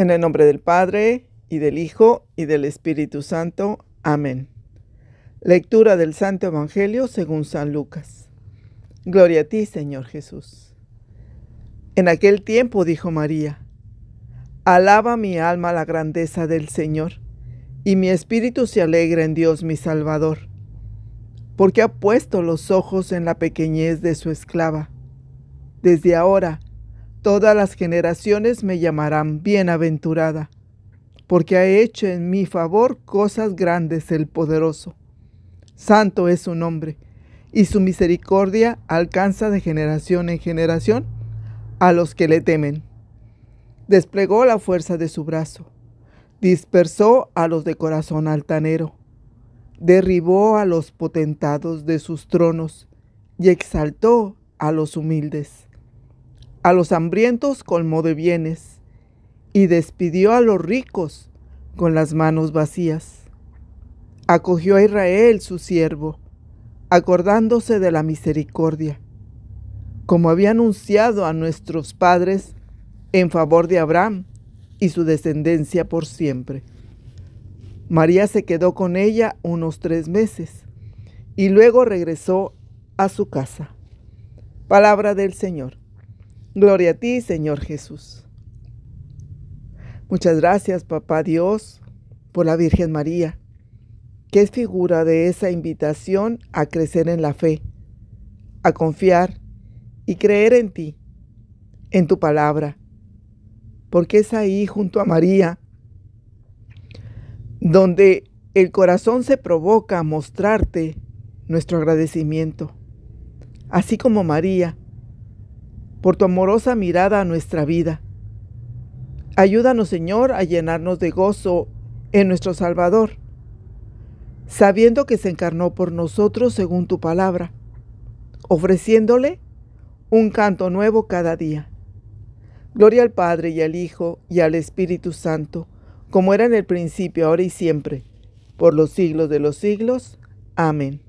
En el nombre del Padre, y del Hijo, y del Espíritu Santo. Amén. Lectura del Santo Evangelio según San Lucas. Gloria a ti, Señor Jesús. En aquel tiempo dijo María, Alaba mi alma la grandeza del Señor, y mi espíritu se alegra en Dios mi Salvador, porque ha puesto los ojos en la pequeñez de su esclava. Desde ahora, todas las generaciones me llamarán bienaventurada porque ha hecho en mi favor cosas grandes el poderoso. Santo es su nombre, y su misericordia alcanza de generación en generación a los que le temen. Desplegó la fuerza de su brazo, dispersó a los de corazón altanero, derribó a los potentados de sus tronos y exaltó a los humildes. A los hambrientos colmó de bienes y despidió a los ricos con las manos vacías. Acogió a Israel su siervo, acordándose de la misericordia, como había anunciado a nuestros padres en favor de Abraham y su descendencia por siempre. María se quedó con ella unos tres meses y luego regresó a su casa. Palabra del Señor. Gloria a ti, Señor Jesús. Muchas gracias, Papá Dios, por la Virgen María, que es figura de esa invitación a crecer en la fe, a confiar y creer en ti, en tu palabra, porque es ahí junto a María donde el corazón se provoca a mostrarte nuestro agradecimiento, así como María, por tu amorosa mirada a nuestra vida Ayúdanos, Señor, a llenarnos de gozo en nuestro Salvador, sabiendo que se encarnó por nosotros según tu palabra, ofreciéndole un canto nuevo cada día. Gloria al Padre y al Hijo y al Espíritu Santo, como era en el principio, ahora y siempre, por los siglos de los siglos. Amén.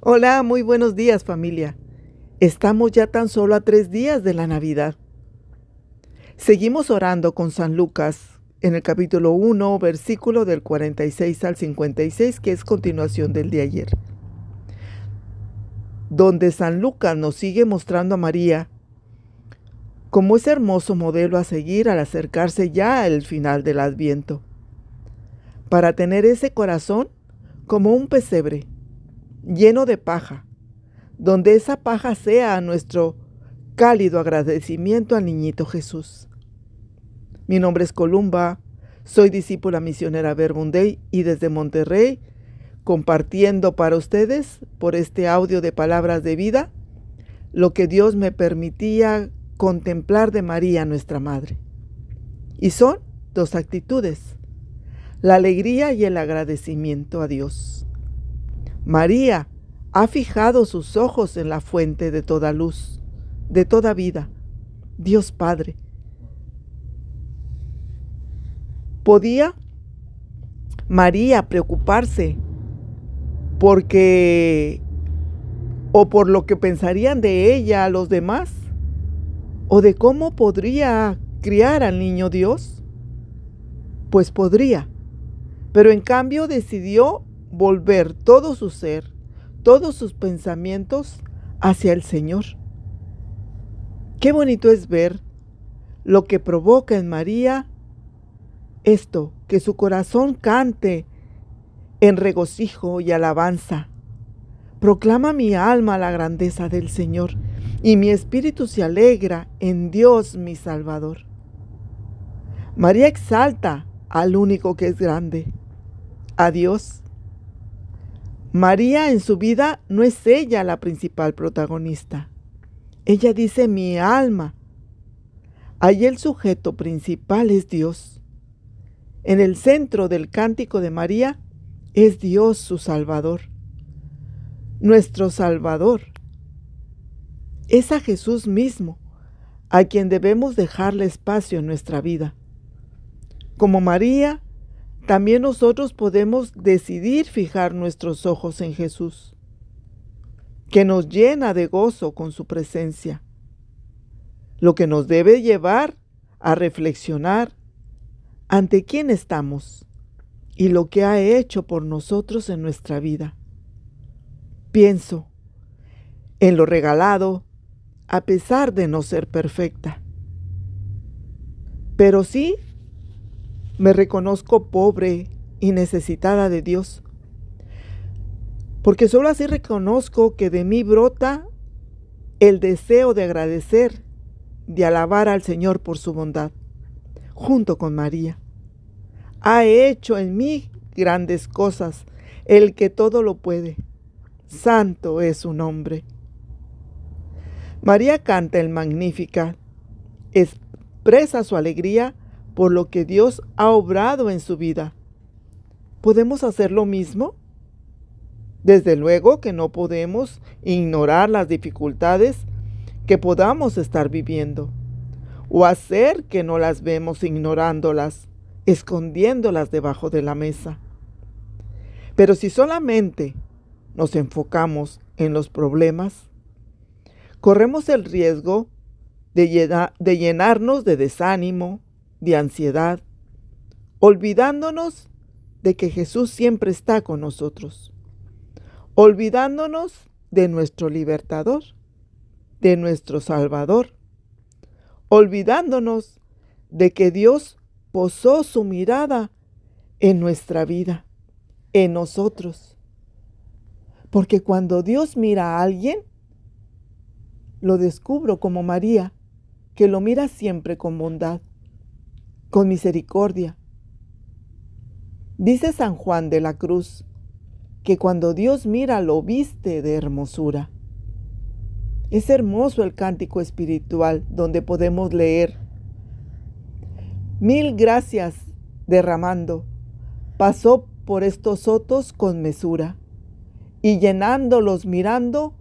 Hola, muy buenos días familia. Estamos ya tan solo a tres días de la Navidad. Seguimos orando con San Lucas en el capítulo 1, versículo del 46 al 56, que es continuación del de ayer, donde San Lucas nos sigue mostrando a María como ese hermoso modelo a seguir al acercarse ya al final del adviento, para tener ese corazón como un pesebre lleno de paja, donde esa paja sea nuestro cálido agradecimiento al niñito Jesús. Mi nombre es Columba, soy discípula misionera Verbunday y desde Monterrey, compartiendo para ustedes por este audio de palabras de vida lo que Dios me permitía contemplar de María nuestra Madre. Y son dos actitudes, la alegría y el agradecimiento a Dios. María ha fijado sus ojos en la fuente de toda luz, de toda vida, Dios Padre, ¿Podía María preocuparse porque o por lo que pensarían de ella los demás? ¿O de cómo podría criar al niño Dios? Pues podría, pero en cambio decidió volver todo su ser, todos sus pensamientos hacia el Señor. Qué bonito es ver lo que provoca en María esto, que su corazón cante en regocijo y alabanza. Proclama mi alma la grandeza del Señor, y mi espíritu se alegra en Dios mi Salvador. María exalta al único que es grande, a Dios. María en su vida no es ella la principal protagonista. Ella dice mi alma. Ahí el sujeto principal es Dios. En el centro del cántico de María es Dios su Salvador, nuestro Salvador. Es a Jesús mismo a quien debemos dejarle espacio en nuestra vida. Como María, también nosotros podemos decidir fijar nuestros ojos en Jesús, que nos llena de gozo con su presencia, lo que nos debe llevar a reflexionar ante quién estamos y lo que ha hecho por nosotros en nuestra vida. Pienso en lo regalado, a pesar de no ser perfecta. Pero sí, me reconozco pobre y necesitada de Dios, porque solo así reconozco que de mí brota el deseo de agradecer, de alabar al Señor por su bondad, junto con María. Ha hecho en mí grandes cosas, el que todo lo puede. Santo es su nombre. María canta el Magnífica, expresa su alegría por lo que Dios ha obrado en su vida. ¿Podemos hacer lo mismo? Desde luego que no podemos ignorar las dificultades que podamos estar viviendo o hacer que no las vemos ignorándolas, escondiéndolas debajo de la mesa. Pero si solamente nos enfocamos en los problemas, corremos el riesgo de, de llenarnos de desánimo, de ansiedad, olvidándonos de que Jesús siempre está con nosotros olvidándonos de nuestro libertador, de nuestro Salvador, olvidándonos de que Dios posó su mirada en nuestra vida, en nosotros. Porque cuando Dios mira a alguien, lo descubro como María, que lo mira siempre con bondad, con misericordia. Dice San Juan de la Cruz, que cuando Dios mira lo viste de hermosura. Es hermoso el cántico espiritual donde podemos leer, mil gracias derramando, pasó por estos sotos con mesura, y llenándolos mirando,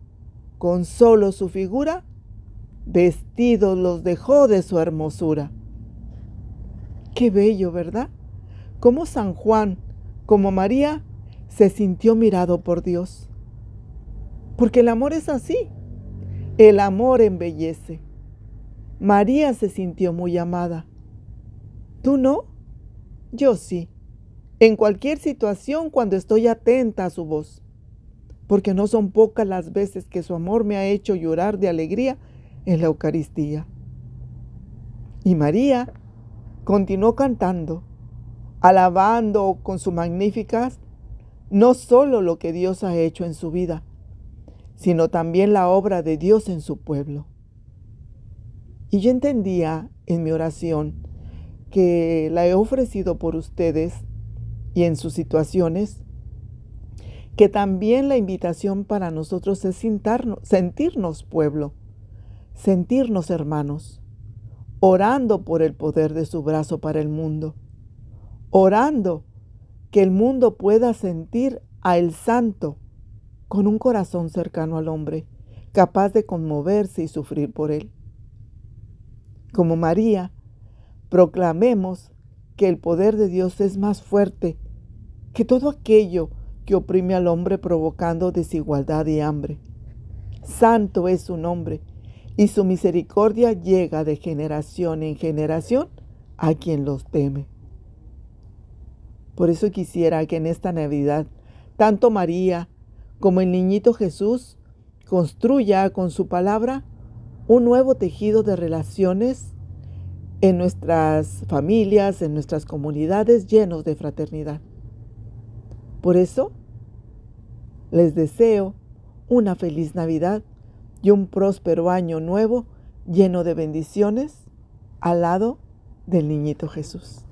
con solo su figura, vestidos los dejó de su hermosura. Qué bello, ¿verdad? Como San Juan, como María, se sintió mirado por Dios. Porque el amor es así. El amor embellece. María se sintió muy amada. ¿Tú no? Yo sí. En cualquier situación cuando estoy atenta a su voz. Porque no son pocas las veces que su amor me ha hecho llorar de alegría en la Eucaristía. Y María continuó cantando, alabando con su magníficas no solo lo que Dios ha hecho en su vida, sino también la obra de Dios en su pueblo. Y yo entendía en mi oración que la he ofrecido por ustedes y en sus situaciones, que también la invitación para nosotros es sentirnos pueblo, sentirnos hermanos, orando por el poder de su brazo para el mundo, orando que el mundo pueda sentir a el santo con un corazón cercano al hombre, capaz de conmoverse y sufrir por él. Como María, proclamemos que el poder de Dios es más fuerte que todo aquello que oprime al hombre provocando desigualdad y hambre. Santo es su nombre y su misericordia llega de generación en generación a quien los teme. Por eso quisiera que en esta Navidad, tanto María como el niñito Jesús construya con su palabra un nuevo tejido de relaciones en nuestras familias, en nuestras comunidades llenos de fraternidad. Por eso, les deseo una feliz Navidad y un próspero año nuevo lleno de bendiciones al lado del niñito Jesús.